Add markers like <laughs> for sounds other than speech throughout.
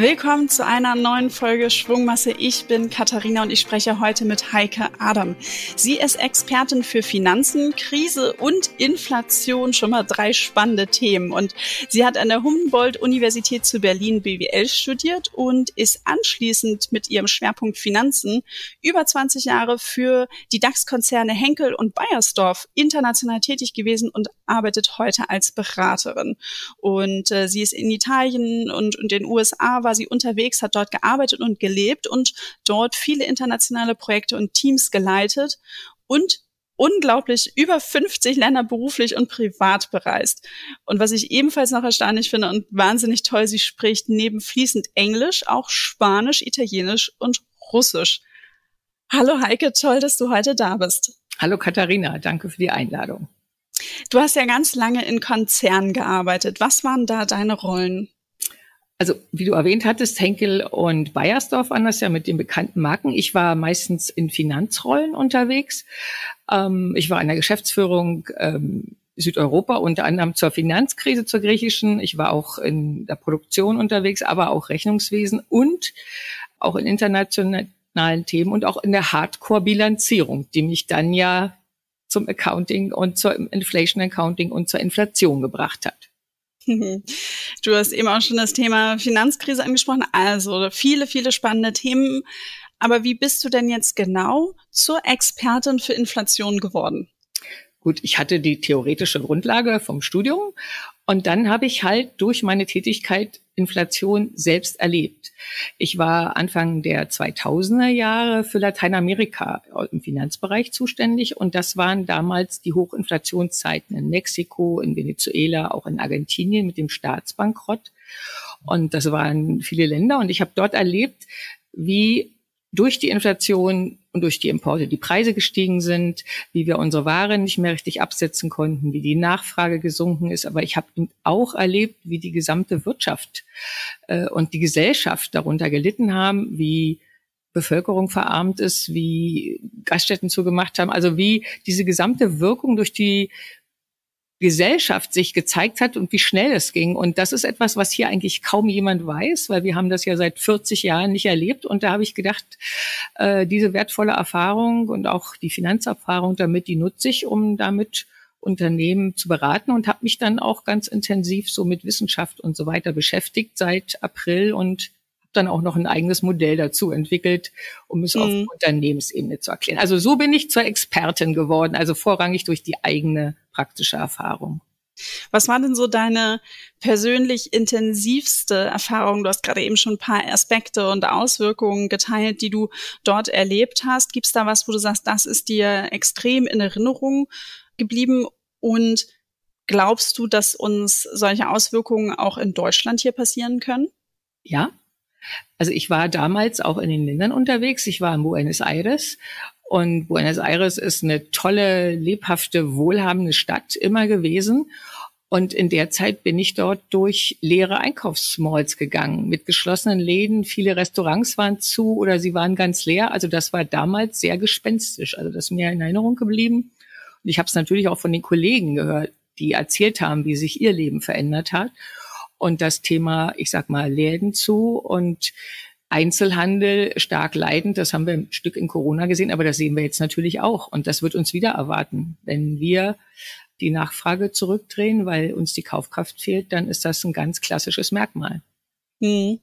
Willkommen zu einer neuen Folge Schwungmasse. Ich bin Katharina und ich spreche heute mit Heike Adam. Sie ist Expertin für Finanzen, Krise und Inflation. Schon mal drei spannende Themen. Und sie hat an der Humboldt-Universität zu Berlin BWL studiert und ist anschließend mit ihrem Schwerpunkt Finanzen über 20 Jahre für die DAX-Konzerne Henkel und Bayersdorf international tätig gewesen und arbeitet heute als Beraterin. Und äh, sie ist in Italien und, und den USA war sie unterwegs, hat dort gearbeitet und gelebt und dort viele internationale Projekte und Teams geleitet und unglaublich über 50 Länder beruflich und privat bereist. Und was ich ebenfalls noch erstaunlich finde und wahnsinnig toll, sie spricht neben fließend Englisch auch Spanisch, Italienisch und Russisch. Hallo Heike, toll, dass du heute da bist. Hallo Katharina, danke für die Einladung. Du hast ja ganz lange in Konzernen gearbeitet. Was waren da deine Rollen? Also, wie du erwähnt hattest, Henkel und Bayersdorf waren das ja mit den bekannten Marken. Ich war meistens in Finanzrollen unterwegs. Ähm, ich war in der Geschäftsführung ähm, Südeuropa, unter anderem zur Finanzkrise, zur griechischen. Ich war auch in der Produktion unterwegs, aber auch Rechnungswesen und auch in internationalen Themen und auch in der Hardcore-Bilanzierung, die mich dann ja zum Accounting und zur Inflation Accounting und zur Inflation gebracht hat. <laughs> Du hast eben auch schon das Thema Finanzkrise angesprochen. Also viele, viele spannende Themen. Aber wie bist du denn jetzt genau zur Expertin für Inflation geworden? Gut, ich hatte die theoretische Grundlage vom Studium und dann habe ich halt durch meine Tätigkeit Inflation selbst erlebt. Ich war Anfang der 2000er Jahre für Lateinamerika im Finanzbereich zuständig und das waren damals die Hochinflationszeiten in Mexiko, in Venezuela, auch in Argentinien mit dem Staatsbankrott. Und das waren viele Länder und ich habe dort erlebt, wie durch die Inflation und durch die Importe die Preise gestiegen sind, wie wir unsere Ware nicht mehr richtig absetzen konnten, wie die Nachfrage gesunken ist. Aber ich habe auch erlebt, wie die gesamte Wirtschaft äh, und die Gesellschaft darunter gelitten haben, wie Bevölkerung verarmt ist, wie Gaststätten zugemacht haben, also wie diese gesamte Wirkung durch die Gesellschaft sich gezeigt hat und wie schnell es ging. Und das ist etwas, was hier eigentlich kaum jemand weiß, weil wir haben das ja seit 40 Jahren nicht erlebt. Und da habe ich gedacht, äh, diese wertvolle Erfahrung und auch die Finanzerfahrung damit, die nutze ich, um damit Unternehmen zu beraten und habe mich dann auch ganz intensiv so mit Wissenschaft und so weiter beschäftigt seit April und dann auch noch ein eigenes Modell dazu entwickelt, um es mhm. auf Unternehmensebene zu erklären. Also so bin ich zur Expertin geworden, also vorrangig durch die eigene praktische Erfahrung. Was war denn so deine persönlich intensivste Erfahrung? Du hast gerade eben schon ein paar Aspekte und Auswirkungen geteilt, die du dort erlebt hast. Gibt es da was, wo du sagst, das ist dir extrem in Erinnerung geblieben? Und glaubst du, dass uns solche Auswirkungen auch in Deutschland hier passieren können? Ja, also ich war damals auch in den Ländern unterwegs. Ich war in Buenos Aires und Buenos Aires ist eine tolle, lebhafte, wohlhabende Stadt immer gewesen. Und in der Zeit bin ich dort durch leere Einkaufsmalls gegangen, mit geschlossenen Läden. Viele Restaurants waren zu oder sie waren ganz leer. Also das war damals sehr gespenstisch. Also das ist mir in Erinnerung geblieben. Und ich habe es natürlich auch von den Kollegen gehört, die erzählt haben, wie sich ihr Leben verändert hat und das Thema, ich sag mal, Läden zu und Einzelhandel stark leidend. Das haben wir ein Stück in Corona gesehen, aber das sehen wir jetzt natürlich auch. Und das wird uns wieder erwarten. Wenn wir die Nachfrage zurückdrehen, weil uns die Kaufkraft fehlt, dann ist das ein ganz klassisches Merkmal. Hm.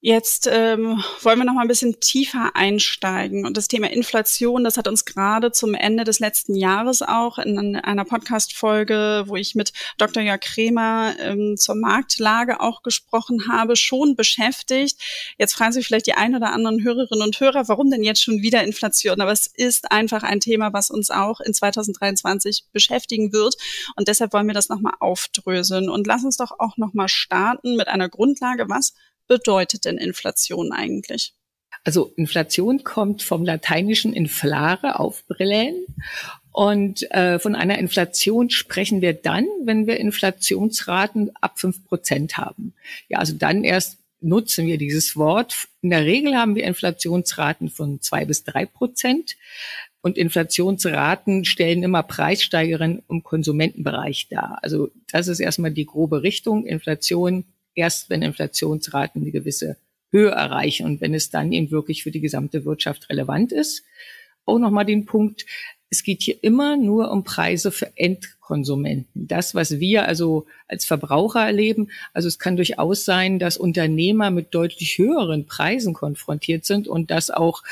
Jetzt ähm, wollen wir noch mal ein bisschen tiefer einsteigen. Und das Thema Inflation, das hat uns gerade zum Ende des letzten Jahres auch in einer Podcast-Folge, wo ich mit Dr. Jörg Kremer ähm, zur Marktlage auch gesprochen habe, schon beschäftigt. Jetzt fragen sich vielleicht die ein oder anderen Hörerinnen und Hörer, warum denn jetzt schon wieder Inflation? Aber es ist einfach ein Thema, was uns auch in 2023 beschäftigen wird. Und deshalb wollen wir das noch mal aufdröseln. Und lass uns doch auch noch mal starten mit einer Grundlage. Was bedeutet denn Inflation eigentlich? Also Inflation kommt vom lateinischen inflare, aufbrillen. Und äh, von einer Inflation sprechen wir dann, wenn wir Inflationsraten ab fünf Prozent haben. Ja, also dann erst nutzen wir dieses Wort. In der Regel haben wir Inflationsraten von zwei bis drei Prozent. Und Inflationsraten stellen immer Preissteigerungen im Konsumentenbereich dar. Also das ist erstmal die grobe Richtung. Inflation erst wenn Inflationsraten eine gewisse Höhe erreichen und wenn es dann eben wirklich für die gesamte Wirtschaft relevant ist. Auch nochmal den Punkt, es geht hier immer nur um Preise für Endkonsumenten. Das, was wir also als Verbraucher erleben. Also es kann durchaus sein, dass Unternehmer mit deutlich höheren Preisen konfrontiert sind und das auch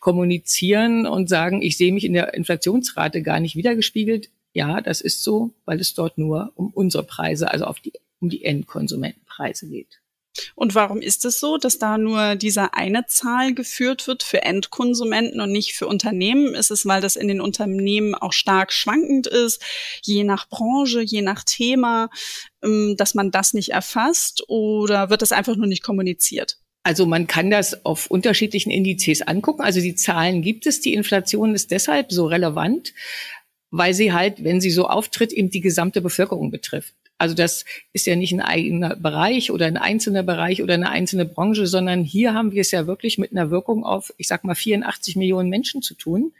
kommunizieren und sagen, ich sehe mich in der Inflationsrate gar nicht wiedergespiegelt. Ja, das ist so, weil es dort nur um unsere Preise, also auf die, um die Endkonsumentenpreise geht. Und warum ist es so, dass da nur diese eine Zahl geführt wird für Endkonsumenten und nicht für Unternehmen? Ist es, weil das in den Unternehmen auch stark schwankend ist, je nach Branche, je nach Thema, ähm, dass man das nicht erfasst oder wird das einfach nur nicht kommuniziert? Also man kann das auf unterschiedlichen Indizes angucken. Also die Zahlen gibt es. Die Inflation ist deshalb so relevant, weil sie halt, wenn sie so auftritt, eben die gesamte Bevölkerung betrifft. Also das ist ja nicht ein eigener Bereich oder ein einzelner Bereich oder eine einzelne Branche, sondern hier haben wir es ja wirklich mit einer Wirkung auf, ich sag mal, 84 Millionen Menschen zu tun.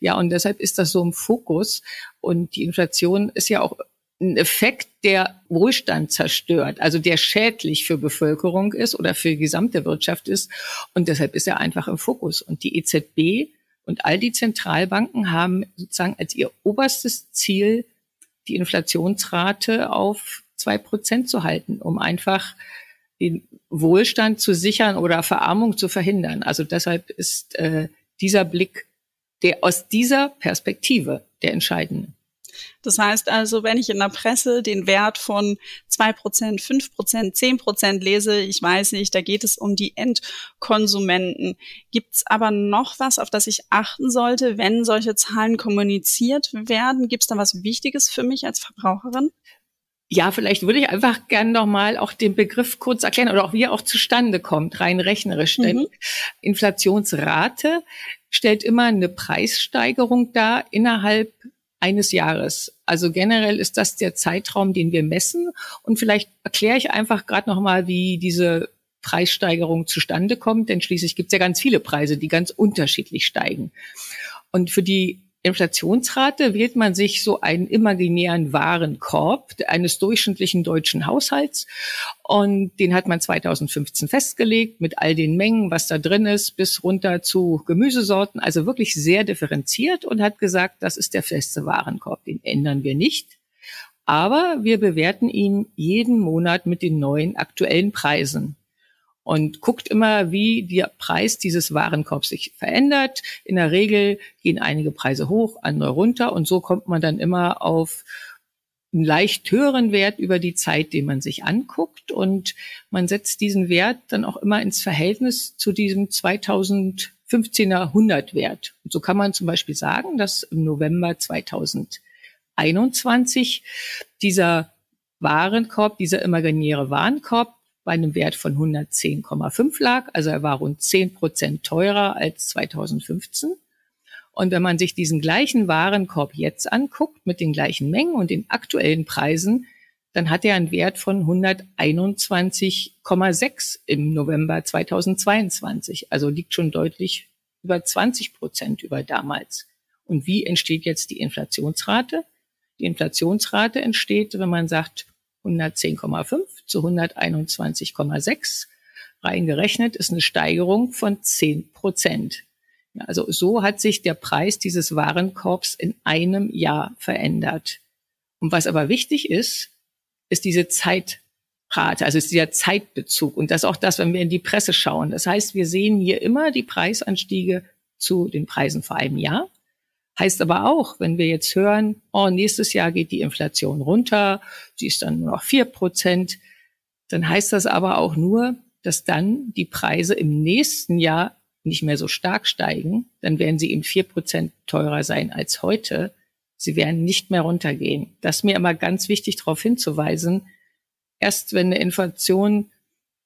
Ja, und deshalb ist das so im Fokus. Und die Inflation ist ja auch ein Effekt, der Wohlstand zerstört, also der schädlich für Bevölkerung ist oder für die gesamte Wirtschaft ist. Und deshalb ist er einfach im Fokus. Und die EZB und all die Zentralbanken haben sozusagen als ihr oberstes Ziel die Inflationsrate auf zwei Prozent zu halten, um einfach den Wohlstand zu sichern oder Verarmung zu verhindern. Also deshalb ist äh, dieser Blick der aus dieser Perspektive der entscheidende. Das heißt also, wenn ich in der Presse den Wert von zwei Prozent, fünf Prozent, zehn Prozent lese, ich weiß nicht, da geht es um die Endkonsumenten. Gibt es aber noch was, auf das ich achten sollte, wenn solche Zahlen kommuniziert werden? Gibt es da was Wichtiges für mich als Verbraucherin? Ja, vielleicht würde ich einfach gerne nochmal auch den Begriff kurz erklären oder auch wie er auch zustande kommt, rein rechnerisch. Denn mhm. Inflationsrate stellt immer eine Preissteigerung dar innerhalb eines Jahres. Also generell ist das der Zeitraum, den wir messen. Und vielleicht erkläre ich einfach gerade nochmal, wie diese Preissteigerung zustande kommt, denn schließlich gibt es ja ganz viele Preise, die ganz unterschiedlich steigen. Und für die Inflationsrate? Wählt man sich so einen imaginären Warenkorb eines durchschnittlichen deutschen Haushalts? Und den hat man 2015 festgelegt mit all den Mengen, was da drin ist, bis runter zu Gemüsesorten, also wirklich sehr differenziert und hat gesagt, das ist der feste Warenkorb, den ändern wir nicht. Aber wir bewerten ihn jeden Monat mit den neuen aktuellen Preisen und guckt immer, wie der Preis dieses Warenkorbs sich verändert. In der Regel gehen einige Preise hoch, andere runter und so kommt man dann immer auf einen leicht höheren Wert über die Zeit, den man sich anguckt und man setzt diesen Wert dann auch immer ins Verhältnis zu diesem 2015er 100 Wert. Und so kann man zum Beispiel sagen, dass im November 2021 dieser Warenkorb, dieser imaginäre Warenkorb bei einem Wert von 110,5 lag. Also er war rund 10 Prozent teurer als 2015. Und wenn man sich diesen gleichen Warenkorb jetzt anguckt, mit den gleichen Mengen und den aktuellen Preisen, dann hat er einen Wert von 121,6 im November 2022. Also liegt schon deutlich über 20 Prozent über damals. Und wie entsteht jetzt die Inflationsrate? Die Inflationsrate entsteht, wenn man sagt, 110,5 zu 121,6 reingerechnet ist eine Steigerung von 10 Prozent. Also so hat sich der Preis dieses Warenkorbs in einem Jahr verändert. Und was aber wichtig ist, ist diese Zeitrate, also ist dieser Zeitbezug. Und das ist auch das, wenn wir in die Presse schauen. Das heißt, wir sehen hier immer die Preisanstiege zu den Preisen vor einem Jahr. Heißt aber auch, wenn wir jetzt hören, oh, nächstes Jahr geht die Inflation runter, sie ist dann nur noch vier Prozent, dann heißt das aber auch nur, dass dann die Preise im nächsten Jahr nicht mehr so stark steigen, dann werden sie eben vier Prozent teurer sein als heute. Sie werden nicht mehr runtergehen. Das ist mir immer ganz wichtig, darauf hinzuweisen. Erst wenn eine Inflation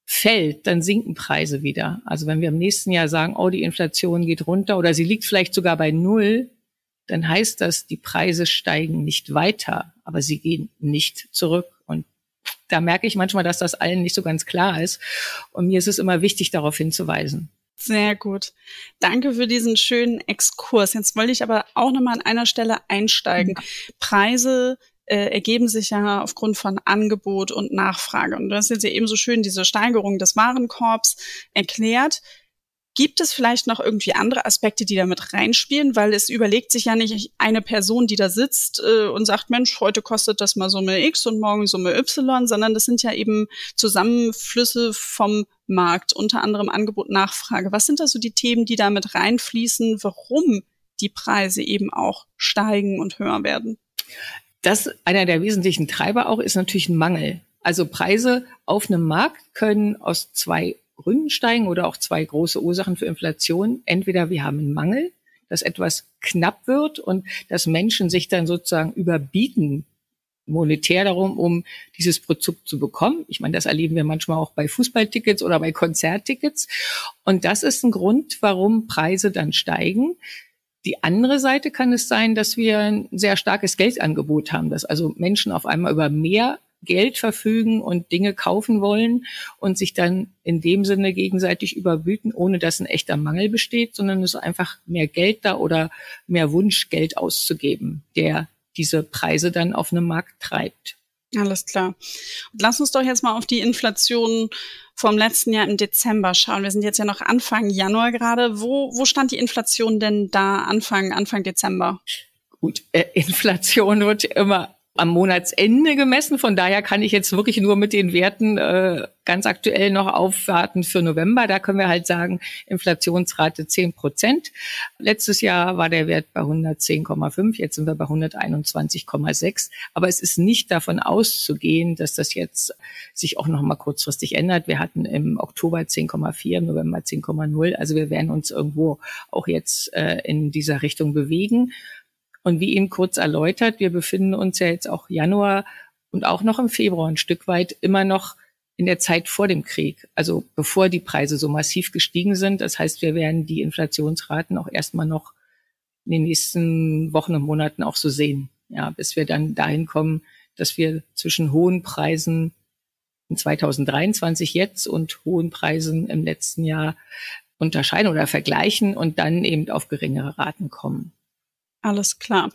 fällt, dann sinken Preise wieder. Also wenn wir im nächsten Jahr sagen, oh, die Inflation geht runter oder sie liegt vielleicht sogar bei Null, dann heißt das, die Preise steigen nicht weiter, aber sie gehen nicht zurück. Und da merke ich manchmal, dass das allen nicht so ganz klar ist. Und mir ist es immer wichtig, darauf hinzuweisen. Sehr gut. Danke für diesen schönen Exkurs. Jetzt wollte ich aber auch nochmal an einer Stelle einsteigen. Preise äh, ergeben sich ja aufgrund von Angebot und Nachfrage. Und das ist jetzt ja eben so schön diese Steigerung des Warenkorbs erklärt. Gibt es vielleicht noch irgendwie andere Aspekte, die da mit reinspielen? Weil es überlegt sich ja nicht eine Person, die da sitzt äh, und sagt, Mensch, heute kostet das mal Summe X und morgen Summe Y, sondern das sind ja eben Zusammenflüsse vom Markt, unter anderem Angebot, Nachfrage. Was sind da so die Themen, die da mit reinfließen, warum die Preise eben auch steigen und höher werden? Das einer der wesentlichen Treiber auch ist natürlich ein Mangel. Also Preise auf einem Markt können aus zwei Gründen steigen oder auch zwei große Ursachen für Inflation. Entweder wir haben einen Mangel, dass etwas knapp wird und dass Menschen sich dann sozusagen überbieten monetär darum, um dieses Produkt zu bekommen. Ich meine, das erleben wir manchmal auch bei Fußballtickets oder bei Konzerttickets. Und das ist ein Grund, warum Preise dann steigen. Die andere Seite kann es sein, dass wir ein sehr starkes Geldangebot haben, dass also Menschen auf einmal über mehr Geld verfügen und Dinge kaufen wollen und sich dann in dem Sinne gegenseitig überbüten, ohne dass ein echter Mangel besteht, sondern es ist einfach mehr Geld da oder mehr Wunsch, Geld auszugeben, der diese Preise dann auf einem Markt treibt. Alles klar. Und lass uns doch jetzt mal auf die Inflation vom letzten Jahr im Dezember schauen. Wir sind jetzt ja noch Anfang Januar gerade. Wo, wo stand die Inflation denn da Anfang, Anfang Dezember? Gut, äh, Inflation wird immer am Monatsende gemessen. Von daher kann ich jetzt wirklich nur mit den Werten äh, ganz aktuell noch aufwarten für November. Da können wir halt sagen, Inflationsrate 10 Prozent. Letztes Jahr war der Wert bei 110,5, jetzt sind wir bei 121,6. Aber es ist nicht davon auszugehen, dass das jetzt sich auch noch mal kurzfristig ändert. Wir hatten im Oktober 10,4, im November 10,0. Also wir werden uns irgendwo auch jetzt äh, in dieser Richtung bewegen. Und wie eben kurz erläutert, wir befinden uns ja jetzt auch Januar und auch noch im Februar ein Stück weit immer noch in der Zeit vor dem Krieg, also bevor die Preise so massiv gestiegen sind. Das heißt, wir werden die Inflationsraten auch erstmal noch in den nächsten Wochen und Monaten auch so sehen, ja, bis wir dann dahin kommen, dass wir zwischen hohen Preisen in 2023 jetzt und hohen Preisen im letzten Jahr unterscheiden oder vergleichen und dann eben auf geringere Raten kommen. Alles klar.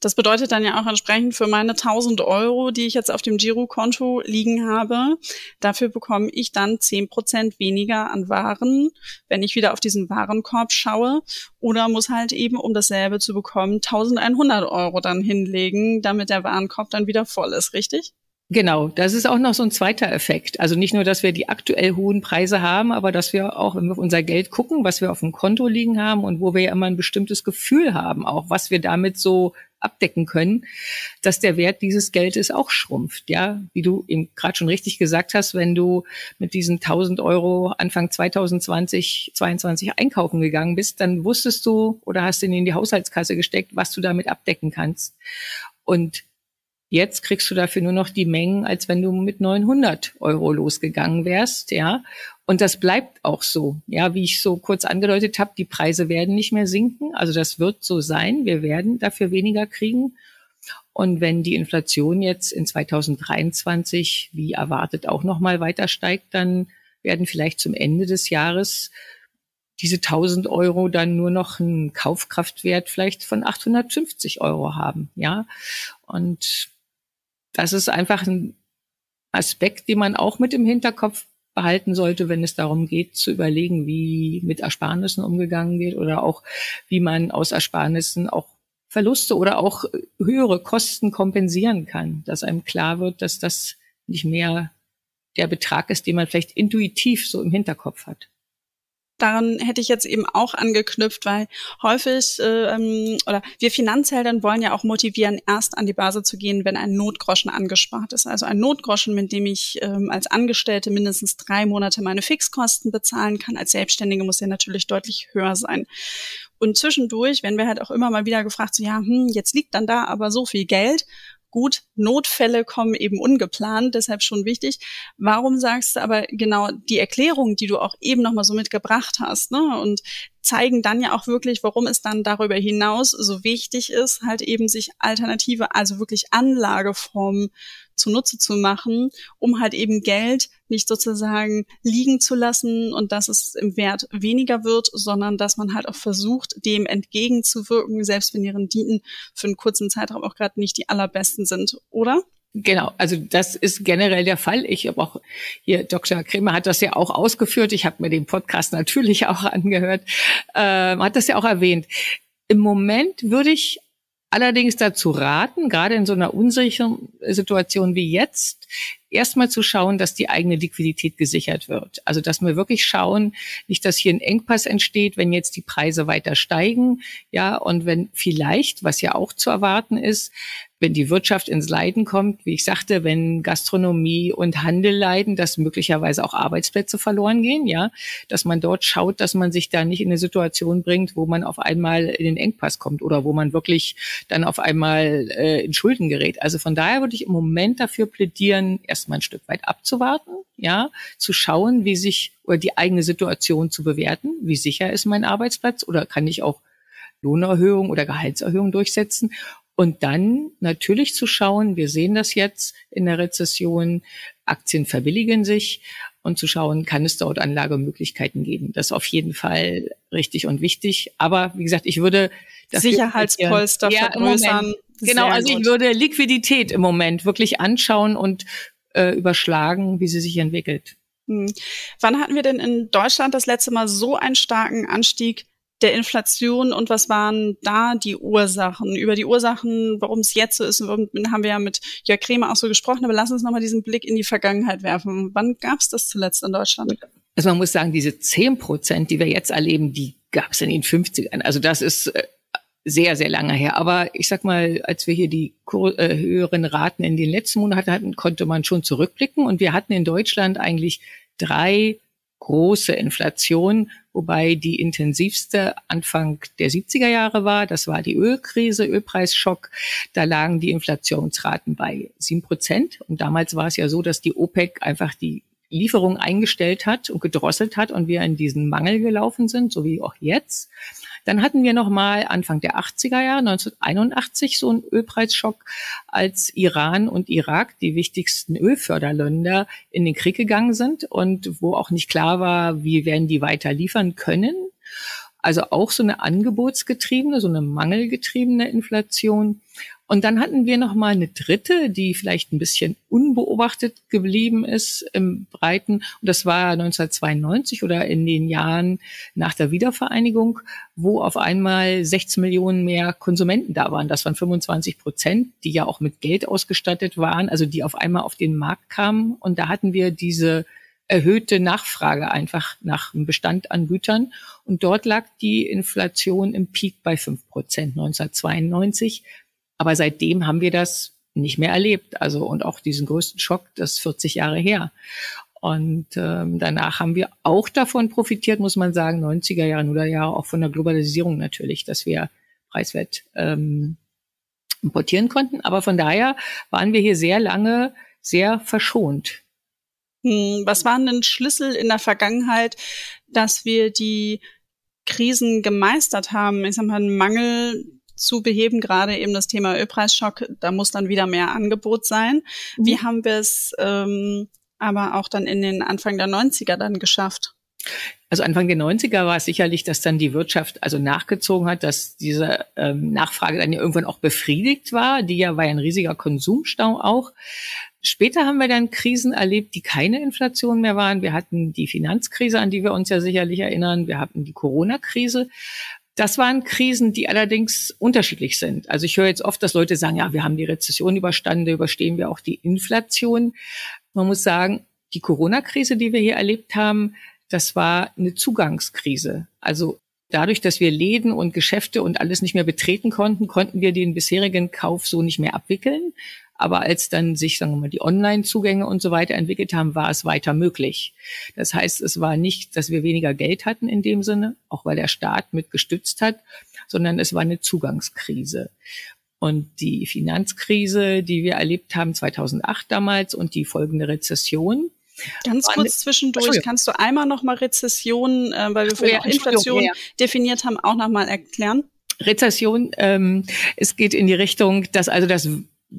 Das bedeutet dann ja auch entsprechend für meine 1000 Euro, die ich jetzt auf dem Girokonto liegen habe, dafür bekomme ich dann 10 Prozent weniger an Waren, wenn ich wieder auf diesen Warenkorb schaue oder muss halt eben, um dasselbe zu bekommen, 1100 Euro dann hinlegen, damit der Warenkorb dann wieder voll ist, richtig? Genau, das ist auch noch so ein zweiter Effekt. Also nicht nur, dass wir die aktuell hohen Preise haben, aber dass wir auch, wenn wir auf unser Geld gucken, was wir auf dem Konto liegen haben und wo wir ja immer ein bestimmtes Gefühl haben, auch was wir damit so abdecken können, dass der Wert dieses Geldes auch schrumpft. Ja, wie du eben gerade schon richtig gesagt hast, wenn du mit diesen 1000 Euro Anfang 2020, 22 einkaufen gegangen bist, dann wusstest du oder hast ihn in die Haushaltskasse gesteckt, was du damit abdecken kannst. Und Jetzt kriegst du dafür nur noch die Mengen, als wenn du mit 900 Euro losgegangen wärst, ja. Und das bleibt auch so. Ja, wie ich so kurz angedeutet habe, die Preise werden nicht mehr sinken. Also das wird so sein. Wir werden dafür weniger kriegen. Und wenn die Inflation jetzt in 2023 wie erwartet auch noch mal weiter steigt, dann werden vielleicht zum Ende des Jahres diese 1000 Euro dann nur noch einen Kaufkraftwert vielleicht von 850 Euro haben, ja. Und das ist einfach ein Aspekt, den man auch mit im Hinterkopf behalten sollte, wenn es darum geht, zu überlegen, wie mit Ersparnissen umgegangen wird oder auch, wie man aus Ersparnissen auch Verluste oder auch höhere Kosten kompensieren kann, dass einem klar wird, dass das nicht mehr der Betrag ist, den man vielleicht intuitiv so im Hinterkopf hat daran hätte ich jetzt eben auch angeknüpft, weil häufig äh, ähm, oder wir Finanzhelden wollen ja auch motivieren, erst an die Börse zu gehen, wenn ein Notgroschen angespart ist. Also ein Notgroschen, mit dem ich ähm, als Angestellte mindestens drei Monate meine Fixkosten bezahlen kann. Als Selbstständige muss der natürlich deutlich höher sein. Und zwischendurch, wenn wir halt auch immer mal wieder gefragt, so ja, hm, jetzt liegt dann da aber so viel Geld Gut, Notfälle kommen eben ungeplant, deshalb schon wichtig. Warum sagst du aber genau die Erklärung, die du auch eben nochmal so mitgebracht hast, ne? Und zeigen dann ja auch wirklich, warum es dann darüber hinaus so wichtig ist, halt eben sich alternative, also wirklich Anlageformen zunutze zu machen, um halt eben Geld nicht sozusagen liegen zu lassen und dass es im Wert weniger wird, sondern dass man halt auch versucht, dem entgegenzuwirken, selbst wenn die Renditen für einen kurzen Zeitraum auch gerade nicht die allerbesten sind, oder? Genau, also das ist generell der Fall. Ich habe auch hier, Dr. Kremer hat das ja auch ausgeführt. Ich habe mir den Podcast natürlich <laughs> auch angehört, äh, hat das ja auch erwähnt. Im Moment würde ich allerdings dazu raten, gerade in so einer unsicheren Situation wie jetzt, erstmal zu schauen, dass die eigene Liquidität gesichert wird. Also dass wir wirklich schauen, nicht, dass hier ein Engpass entsteht, wenn jetzt die Preise weiter steigen, ja, und wenn vielleicht, was ja auch zu erwarten ist, wenn die Wirtschaft ins Leiden kommt, wie ich sagte, wenn Gastronomie und Handel leiden, dass möglicherweise auch Arbeitsplätze verloren gehen, ja, dass man dort schaut, dass man sich da nicht in eine Situation bringt, wo man auf einmal in den Engpass kommt oder wo man wirklich dann auf einmal äh, in Schulden gerät. Also von daher würde ich im Moment dafür plädieren, erstmal ein Stück weit abzuwarten, ja, zu schauen, wie sich oder die eigene Situation zu bewerten, wie sicher ist mein Arbeitsplatz? Oder kann ich auch Lohnerhöhung oder Gehaltserhöhung durchsetzen und dann natürlich zu schauen, wir sehen das jetzt in der Rezession, Aktien verbilligen sich und zu schauen, kann es dort Anlagemöglichkeiten geben. Das ist auf jeden Fall richtig und wichtig. Aber wie gesagt, ich würde das Sicherheitspolster ja, vergrößern. Genau, also ich würde Liquidität im Moment wirklich anschauen und äh, überschlagen, wie sie sich entwickelt. Hm. Wann hatten wir denn in Deutschland das letzte Mal so einen starken Anstieg der Inflation und was waren da die Ursachen? Über die Ursachen, warum es jetzt so ist, haben wir ja mit Jörg Kremer auch so gesprochen, aber lass uns nochmal diesen Blick in die Vergangenheit werfen. Wann gab es das zuletzt in Deutschland? Also man muss sagen, diese 10 Prozent, die wir jetzt erleben, die gab es in den 50ern. Also das ist äh, sehr, sehr lange her. Aber ich sag mal, als wir hier die äh, höheren Raten in den letzten Monaten hatten, konnte man schon zurückblicken. Und wir hatten in Deutschland eigentlich drei große Inflation, wobei die intensivste Anfang der 70er Jahre war. Das war die Ölkrise, Ölpreisschock. Da lagen die Inflationsraten bei sieben Prozent. Und damals war es ja so, dass die OPEC einfach die Lieferung eingestellt hat und gedrosselt hat und wir in diesen Mangel gelaufen sind, so wie auch jetzt. Dann hatten wir noch mal Anfang der 80er Jahre, 1981, so einen Ölpreisschock, als Iran und Irak, die wichtigsten Ölförderländer, in den Krieg gegangen sind und wo auch nicht klar war, wie werden die weiter liefern können. Also auch so eine angebotsgetriebene, so eine mangelgetriebene Inflation. Und dann hatten wir noch mal eine dritte, die vielleicht ein bisschen unbeobachtet geblieben ist im Breiten. Und das war 1992 oder in den Jahren nach der Wiedervereinigung, wo auf einmal 16 Millionen mehr Konsumenten da waren. Das waren 25 Prozent, die ja auch mit Geld ausgestattet waren, also die auf einmal auf den Markt kamen. Und da hatten wir diese erhöhte Nachfrage einfach nach dem Bestand an Gütern. Und dort lag die Inflation im Peak bei fünf Prozent 1992. Aber seitdem haben wir das nicht mehr erlebt. Also und auch diesen größten Schock, das ist 40 Jahre her. Und ähm, danach haben wir auch davon profitiert, muss man sagen, 90er Jahre, oder Jahre auch von der Globalisierung natürlich, dass wir preiswert ähm, importieren konnten. Aber von daher waren wir hier sehr lange sehr verschont. Hm, was waren denn Schlüssel in der Vergangenheit, dass wir die Krisen gemeistert haben? Ich sag mal, Mangel zu beheben, gerade eben das Thema Ölpreisschock, da muss dann wieder mehr Angebot sein. Mhm. Wie haben wir es ähm, aber auch dann in den Anfang der 90er dann geschafft? Also Anfang der 90er war es sicherlich, dass dann die Wirtschaft also nachgezogen hat, dass diese ähm, Nachfrage dann ja irgendwann auch befriedigt war. Die ja war ja ein riesiger Konsumstau auch. Später haben wir dann Krisen erlebt, die keine Inflation mehr waren. Wir hatten die Finanzkrise, an die wir uns ja sicherlich erinnern. Wir hatten die Corona-Krise. Das waren Krisen, die allerdings unterschiedlich sind. Also ich höre jetzt oft, dass Leute sagen, ja, wir haben die Rezession überstanden, überstehen wir auch die Inflation. Man muss sagen, die Corona-Krise, die wir hier erlebt haben, das war eine Zugangskrise. Also dadurch, dass wir Läden und Geschäfte und alles nicht mehr betreten konnten, konnten wir den bisherigen Kauf so nicht mehr abwickeln. Aber als dann sich, sagen wir mal, die Online-Zugänge und so weiter entwickelt haben, war es weiter möglich. Das heißt, es war nicht, dass wir weniger Geld hatten in dem Sinne, auch weil der Staat mit gestützt hat, sondern es war eine Zugangskrise. Und die Finanzkrise, die wir erlebt haben 2008 damals und die folgende Rezession, Ganz kurz zwischendurch, kannst du einmal nochmal Rezession, äh, weil wir vorhin ja, Inflation ja. definiert haben, auch nochmal erklären? Rezession, ähm, es geht in die Richtung, dass also das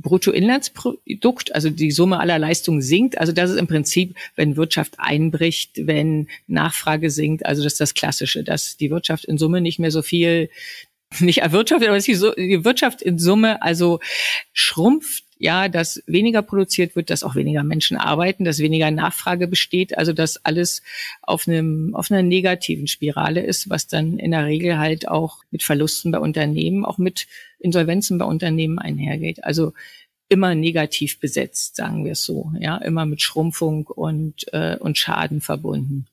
Bruttoinlandsprodukt, also die Summe aller Leistungen sinkt. Also das ist im Prinzip, wenn Wirtschaft einbricht, wenn Nachfrage sinkt. Also das ist das Klassische, dass die Wirtschaft in Summe nicht mehr so viel nicht erwirtschaftet, aber die Wirtschaft in Summe also schrumpft, ja, dass weniger produziert wird, dass auch weniger Menschen arbeiten, dass weniger Nachfrage besteht, also dass alles auf einem auf einer negativen Spirale ist, was dann in der Regel halt auch mit Verlusten bei Unternehmen, auch mit Insolvenzen bei Unternehmen einhergeht. Also immer negativ besetzt, sagen wir es so, ja, immer mit Schrumpfung und äh, und Schaden verbunden.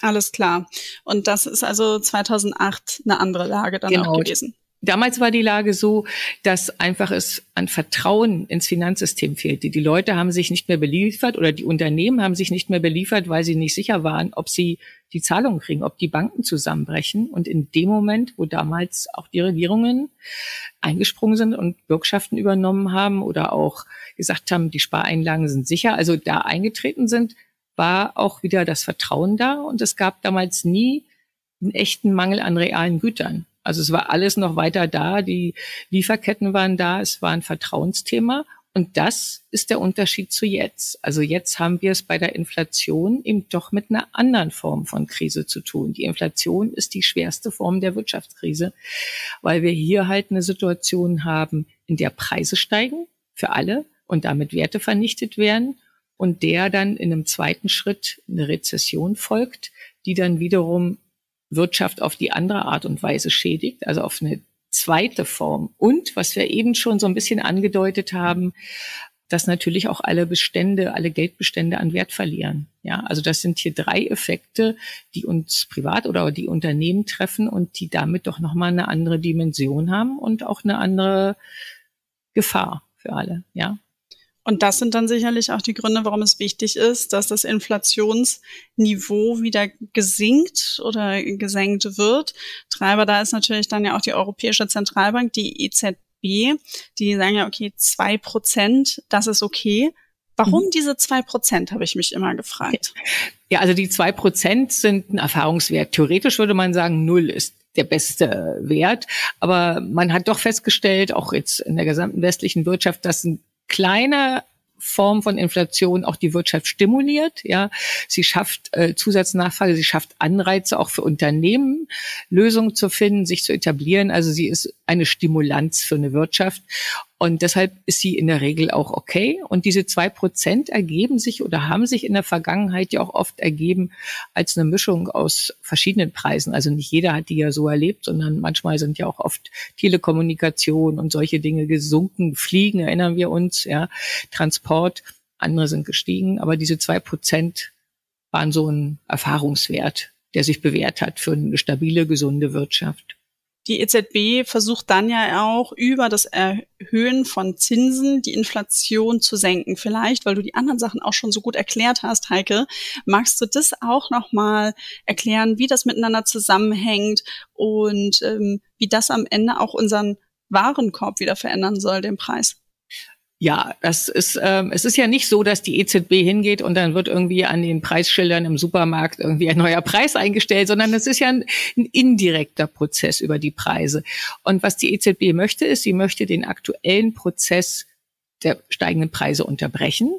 Alles klar. Und das ist also 2008 eine andere Lage dann genau. auch gewesen. Damals war die Lage so, dass einfach es an Vertrauen ins Finanzsystem fehlte. Die Leute haben sich nicht mehr beliefert oder die Unternehmen haben sich nicht mehr beliefert, weil sie nicht sicher waren, ob sie die Zahlungen kriegen, ob die Banken zusammenbrechen. Und in dem Moment, wo damals auch die Regierungen eingesprungen sind und Bürgschaften übernommen haben oder auch gesagt haben, die Spareinlagen sind sicher, also da eingetreten sind, war auch wieder das Vertrauen da. Und es gab damals nie einen echten Mangel an realen Gütern. Also es war alles noch weiter da, die Lieferketten waren da, es war ein Vertrauensthema. Und das ist der Unterschied zu jetzt. Also jetzt haben wir es bei der Inflation eben doch mit einer anderen Form von Krise zu tun. Die Inflation ist die schwerste Form der Wirtschaftskrise, weil wir hier halt eine Situation haben, in der Preise steigen für alle und damit Werte vernichtet werden und der dann in einem zweiten Schritt eine Rezession folgt, die dann wiederum Wirtschaft auf die andere Art und Weise schädigt, also auf eine zweite Form. Und was wir eben schon so ein bisschen angedeutet haben, dass natürlich auch alle Bestände, alle Geldbestände an Wert verlieren. Ja, also das sind hier drei Effekte, die uns privat oder die Unternehmen treffen und die damit doch nochmal eine andere Dimension haben und auch eine andere Gefahr für alle. Ja. Und das sind dann sicherlich auch die Gründe, warum es wichtig ist, dass das Inflationsniveau wieder gesinkt oder gesenkt wird. Treiber da ist natürlich dann ja auch die Europäische Zentralbank, die EZB, die sagen ja, okay, zwei Prozent, das ist okay. Warum mhm. diese zwei Prozent, habe ich mich immer gefragt. <laughs> Ja, also die zwei Prozent sind ein Erfahrungswert. Theoretisch würde man sagen, null ist der beste Wert. Aber man hat doch festgestellt, auch jetzt in der gesamten westlichen Wirtschaft, dass ein kleine Form von Inflation auch die Wirtschaft stimuliert. Ja, sie schafft äh, Zusatznachfrage, sie schafft Anreize auch für Unternehmen, Lösungen zu finden, sich zu etablieren. Also sie ist eine Stimulanz für eine Wirtschaft. Und deshalb ist sie in der Regel auch okay. Und diese zwei Prozent ergeben sich oder haben sich in der Vergangenheit ja auch oft ergeben als eine Mischung aus verschiedenen Preisen. Also nicht jeder hat die ja so erlebt, sondern manchmal sind ja auch oft Telekommunikation und solche Dinge gesunken. Fliegen erinnern wir uns, ja, Transport. Andere sind gestiegen. Aber diese zwei Prozent waren so ein Erfahrungswert, der sich bewährt hat für eine stabile, gesunde Wirtschaft. Die EZB versucht dann ja auch über das Erhöhen von Zinsen die Inflation zu senken. Vielleicht, weil du die anderen Sachen auch schon so gut erklärt hast, Heike, magst du das auch nochmal erklären, wie das miteinander zusammenhängt und ähm, wie das am Ende auch unseren Warenkorb wieder verändern soll, den Preis? Ja, das ist, ähm, es ist ja nicht so, dass die EZB hingeht und dann wird irgendwie an den Preisschildern im Supermarkt irgendwie ein neuer Preis eingestellt, sondern es ist ja ein, ein indirekter Prozess über die Preise. Und was die EZB möchte, ist, sie möchte den aktuellen Prozess der steigenden Preise unterbrechen.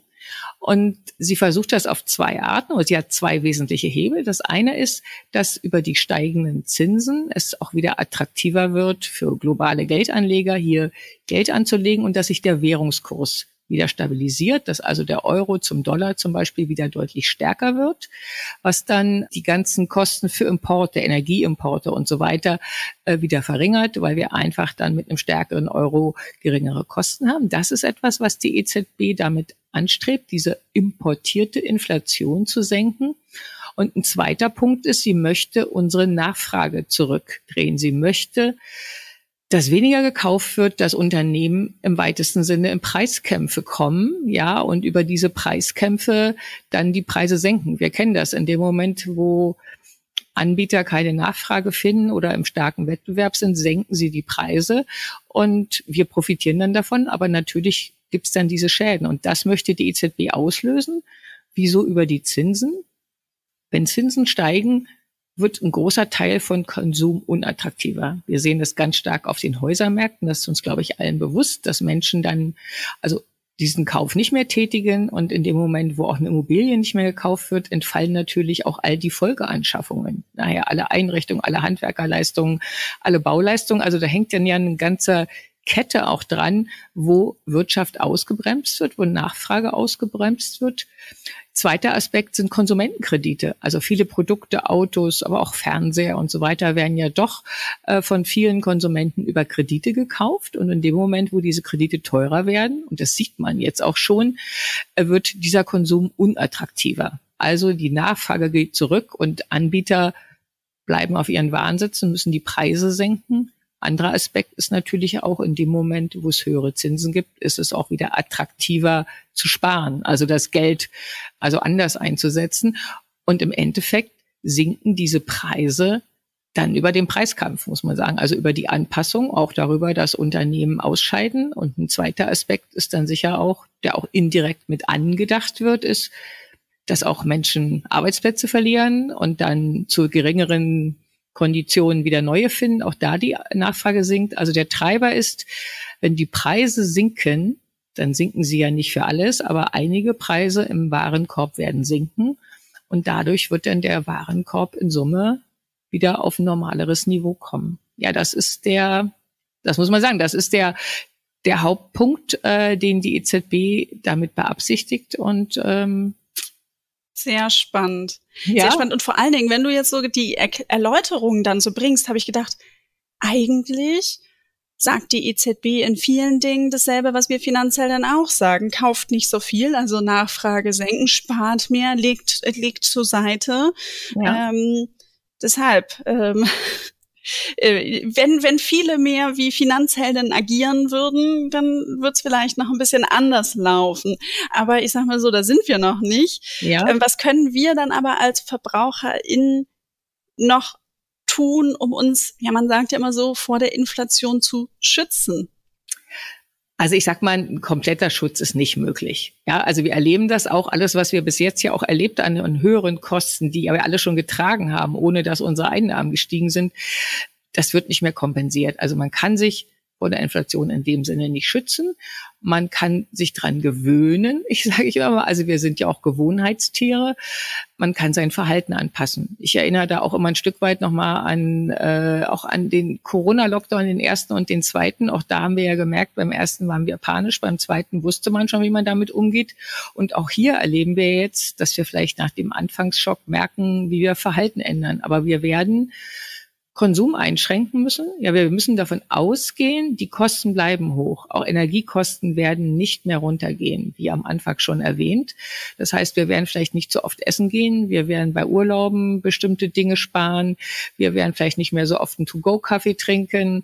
Und sie versucht das auf zwei Arten, oder sie hat zwei wesentliche Hebel. Das eine ist, dass über die steigenden Zinsen es auch wieder attraktiver wird für globale Geldanleger, hier Geld anzulegen und dass sich der Währungskurs wieder stabilisiert, dass also der Euro zum Dollar zum Beispiel wieder deutlich stärker wird, was dann die ganzen Kosten für Importe, Energieimporte und so weiter äh, wieder verringert, weil wir einfach dann mit einem stärkeren Euro geringere Kosten haben. Das ist etwas, was die EZB damit anstrebt, diese importierte Inflation zu senken. Und ein zweiter Punkt ist, sie möchte unsere Nachfrage zurückdrehen. Sie möchte dass weniger gekauft wird, dass Unternehmen im weitesten Sinne in Preiskämpfe kommen, ja, und über diese Preiskämpfe dann die Preise senken. Wir kennen das in dem Moment, wo Anbieter keine Nachfrage finden oder im starken Wettbewerb sind, senken sie die Preise und wir profitieren dann davon. Aber natürlich gibt es dann diese Schäden und das möchte die EZB auslösen. Wieso über die Zinsen? Wenn Zinsen steigen, wird ein großer Teil von Konsum unattraktiver. Wir sehen das ganz stark auf den Häusermärkten. Das ist uns, glaube ich, allen bewusst, dass Menschen dann, also diesen Kauf nicht mehr tätigen und in dem Moment, wo auch eine Immobilie nicht mehr gekauft wird, entfallen natürlich auch all die Folgeanschaffungen. Daher alle Einrichtungen, alle Handwerkerleistungen, alle Bauleistungen. Also da hängt dann ja ein ganzer Kette auch dran, wo Wirtschaft ausgebremst wird, wo Nachfrage ausgebremst wird. Zweiter Aspekt sind Konsumentenkredite. Also viele Produkte, Autos, aber auch Fernseher und so weiter werden ja doch äh, von vielen Konsumenten über Kredite gekauft. Und in dem Moment, wo diese Kredite teurer werden, und das sieht man jetzt auch schon, äh, wird dieser Konsum unattraktiver. Also die Nachfrage geht zurück und Anbieter bleiben auf ihren Waren sitzen, müssen die Preise senken. Anderer Aspekt ist natürlich auch in dem Moment, wo es höhere Zinsen gibt, ist es auch wieder attraktiver zu sparen, also das Geld also anders einzusetzen. Und im Endeffekt sinken diese Preise dann über den Preiskampf, muss man sagen, also über die Anpassung, auch darüber, dass Unternehmen ausscheiden. Und ein zweiter Aspekt ist dann sicher auch, der auch indirekt mit angedacht wird, ist, dass auch Menschen Arbeitsplätze verlieren und dann zu geringeren Konditionen wieder neue finden, auch da die Nachfrage sinkt. Also der Treiber ist, wenn die Preise sinken, dann sinken sie ja nicht für alles, aber einige Preise im Warenkorb werden sinken und dadurch wird dann der Warenkorb in Summe wieder auf ein normaleres Niveau kommen. Ja, das ist der, das muss man sagen, das ist der der Hauptpunkt, äh, den die EZB damit beabsichtigt und ähm, sehr spannend. Ja. Sehr spannend. Und vor allen Dingen, wenn du jetzt so die er Erläuterungen dann so bringst, habe ich gedacht, eigentlich sagt die EZB in vielen Dingen dasselbe, was wir finanziell dann auch sagen. Kauft nicht so viel, also Nachfrage senken, spart mehr, legt, legt zur Seite. Ja. Ähm, deshalb, ähm, äh, wenn, wenn viele mehr wie Finanzhelden agieren würden, dann wird es vielleicht noch ein bisschen anders laufen. Aber ich sag mal so, da sind wir noch nicht. Ja. Ähm, was können wir dann aber als VerbraucherInnen noch tun, um uns, ja, man sagt ja immer so, vor der Inflation zu schützen? Also ich sag mal, ein kompletter Schutz ist nicht möglich. Ja, also wir erleben das auch alles, was wir bis jetzt ja auch erlebt an, an höheren Kosten, die wir alle schon getragen haben, ohne dass unsere Einnahmen gestiegen sind. Das wird nicht mehr kompensiert. Also man kann sich vor der Inflation in dem Sinne nicht schützen. Man kann sich dran gewöhnen. <laughs> Ich sage ich immer also wir sind ja auch Gewohnheitstiere. Man kann sein Verhalten anpassen. Ich erinnere da auch immer ein Stück weit nochmal an äh, auch an den Corona-Lockdown, den ersten und den zweiten. Auch da haben wir ja gemerkt, beim ersten waren wir panisch, beim zweiten wusste man schon, wie man damit umgeht. Und auch hier erleben wir jetzt, dass wir vielleicht nach dem Anfangsschock merken, wie wir Verhalten ändern. Aber wir werden Konsum einschränken müssen. Ja, wir müssen davon ausgehen, die Kosten bleiben hoch. Auch Energiekosten werden nicht mehr runtergehen, wie am Anfang schon erwähnt. Das heißt, wir werden vielleicht nicht so oft essen gehen. Wir werden bei Urlauben bestimmte Dinge sparen. Wir werden vielleicht nicht mehr so oft einen To-Go-Kaffee trinken.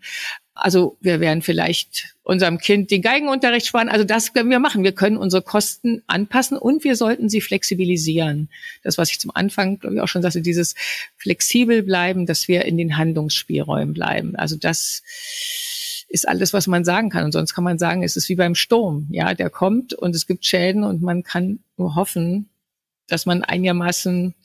Also wir werden vielleicht unserem Kind den Geigenunterricht sparen. Also das können wir machen. Wir können unsere Kosten anpassen und wir sollten sie flexibilisieren. Das, was ich zum Anfang, glaube ich, auch schon sagte, dieses flexibel bleiben, dass wir in den Handlungsspielräumen bleiben. Also das ist alles, was man sagen kann. Und sonst kann man sagen, es ist wie beim Sturm. Ja, der kommt und es gibt Schäden und man kann nur hoffen, dass man einigermaßen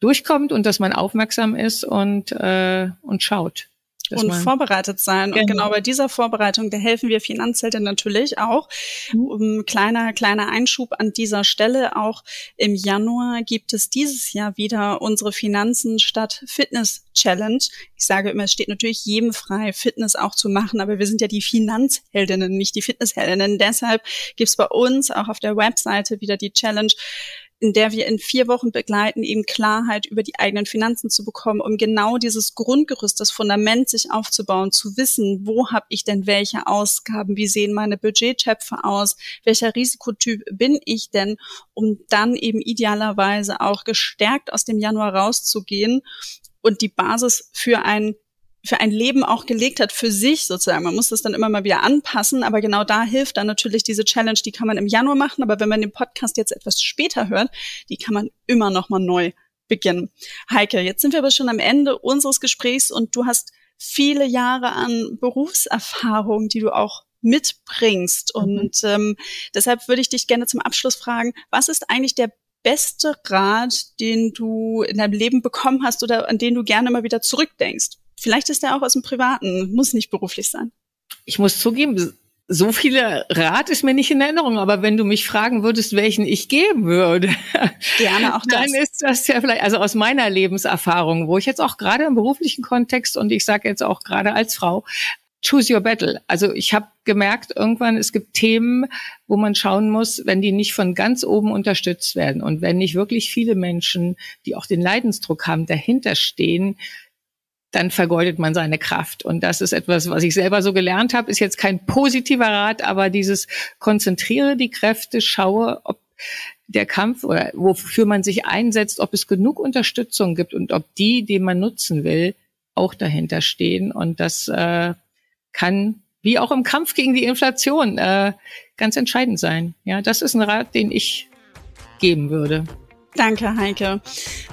durchkommt und dass man aufmerksam ist und, äh, und schaut und vorbereitet sein. Genau. Und genau bei dieser Vorbereitung, da helfen wir Finanzhelden natürlich auch. Mhm. Um, kleiner, kleiner Einschub an dieser Stelle. Auch im Januar gibt es dieses Jahr wieder unsere Finanzen statt Fitness Challenge. Ich sage immer, es steht natürlich jedem frei, Fitness auch zu machen, aber wir sind ja die Finanzheldinnen, nicht die Fitnessheldinnen. Deshalb gibt's bei uns auch auf der Webseite wieder die Challenge in der wir in vier Wochen begleiten, eben Klarheit über die eigenen Finanzen zu bekommen, um genau dieses Grundgerüst, das Fundament sich aufzubauen, zu wissen, wo habe ich denn welche Ausgaben, wie sehen meine Budgettöpfe aus, welcher Risikotyp bin ich denn, um dann eben idealerweise auch gestärkt aus dem Januar rauszugehen und die Basis für ein für ein Leben auch gelegt hat, für sich sozusagen. Man muss das dann immer mal wieder anpassen, aber genau da hilft dann natürlich diese Challenge, die kann man im Januar machen, aber wenn man den Podcast jetzt etwas später hört, die kann man immer noch mal neu beginnen. Heike, jetzt sind wir aber schon am Ende unseres Gesprächs und du hast viele Jahre an Berufserfahrung, die du auch mitbringst. Mhm. Und ähm, deshalb würde ich dich gerne zum Abschluss fragen, was ist eigentlich der beste Rat, den du in deinem Leben bekommen hast oder an den du gerne mal wieder zurückdenkst? Vielleicht ist der auch aus dem Privaten, muss nicht beruflich sein. Ich muss zugeben, so viele Rat ist mir nicht in Erinnerung, aber wenn du mich fragen würdest, welchen ich geben würde, <laughs> gerne auch das. Dann ist das ja vielleicht, also aus meiner Lebenserfahrung, wo ich jetzt auch gerade im beruflichen Kontext und ich sage jetzt auch gerade als Frau, choose your battle. Also ich habe gemerkt, irgendwann, es gibt Themen, wo man schauen muss, wenn die nicht von ganz oben unterstützt werden und wenn nicht wirklich viele Menschen, die auch den Leidensdruck haben, dahinter stehen, dann vergeudet man seine Kraft. Und das ist etwas, was ich selber so gelernt habe, ist jetzt kein positiver Rat, aber dieses konzentriere die Kräfte, schaue, ob der Kampf oder wofür man sich einsetzt, ob es genug Unterstützung gibt und ob die, die man nutzen will, auch dahinter stehen. Und das äh, kann, wie auch im Kampf gegen die Inflation, äh, ganz entscheidend sein. Ja, das ist ein Rat, den ich geben würde. Danke, Heike.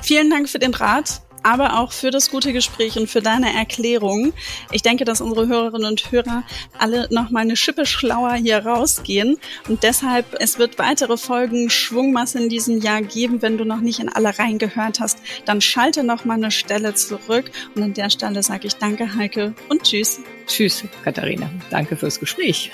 Vielen Dank für den Rat aber auch für das gute Gespräch und für deine Erklärung. Ich denke, dass unsere Hörerinnen und Hörer alle noch mal eine Schippe schlauer hier rausgehen und deshalb es wird weitere Folgen Schwungmasse in diesem Jahr geben. Wenn du noch nicht in alle reingehört hast, dann schalte noch mal eine Stelle zurück und an der Stelle sage ich Danke Heike und Tschüss. Tschüss Katharina. Danke fürs Gespräch.